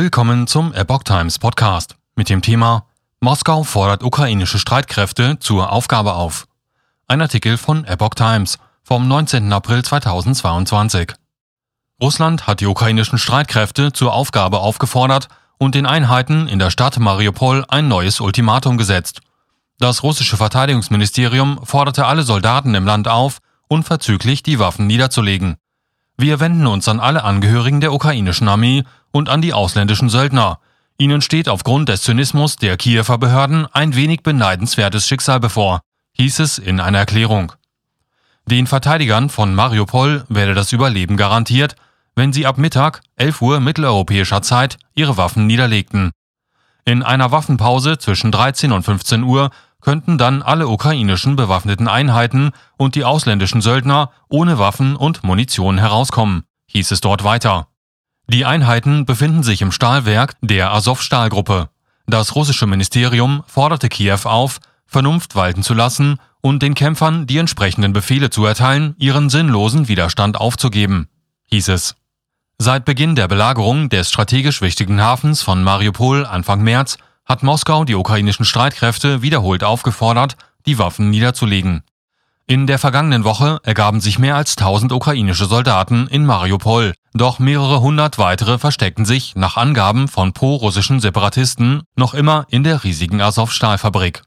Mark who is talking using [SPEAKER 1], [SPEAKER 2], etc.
[SPEAKER 1] Willkommen zum Epoch Times Podcast mit dem Thema Moskau fordert ukrainische Streitkräfte zur Aufgabe auf. Ein Artikel von Epoch Times vom 19. April 2022. Russland hat die ukrainischen Streitkräfte zur Aufgabe aufgefordert und den Einheiten in der Stadt Mariupol ein neues Ultimatum gesetzt. Das russische Verteidigungsministerium forderte alle Soldaten im Land auf, unverzüglich die Waffen niederzulegen. Wir wenden uns an alle Angehörigen der ukrainischen Armee und an die ausländischen Söldner. Ihnen steht aufgrund des Zynismus der Kiewer Behörden ein wenig beneidenswertes Schicksal bevor, hieß es in einer Erklärung. Den Verteidigern von Mariupol werde das Überleben garantiert, wenn sie ab Mittag, 11 Uhr mitteleuropäischer Zeit, ihre Waffen niederlegten. In einer Waffenpause zwischen 13 und 15 Uhr könnten dann alle ukrainischen bewaffneten Einheiten und die ausländischen Söldner ohne Waffen und Munition herauskommen, hieß es dort weiter. Die Einheiten befinden sich im Stahlwerk der Azov-Stahlgruppe. Das russische Ministerium forderte Kiew auf, Vernunft walten zu lassen und den Kämpfern die entsprechenden Befehle zu erteilen, ihren sinnlosen Widerstand aufzugeben, hieß es. Seit Beginn der Belagerung des strategisch wichtigen Hafens von Mariupol Anfang März hat Moskau die ukrainischen Streitkräfte wiederholt aufgefordert, die Waffen niederzulegen. In der vergangenen Woche ergaben sich mehr als 1000 ukrainische Soldaten in Mariupol, doch mehrere hundert weitere versteckten sich nach Angaben von pro-russischen Separatisten noch immer in der riesigen Azov-Stahlfabrik.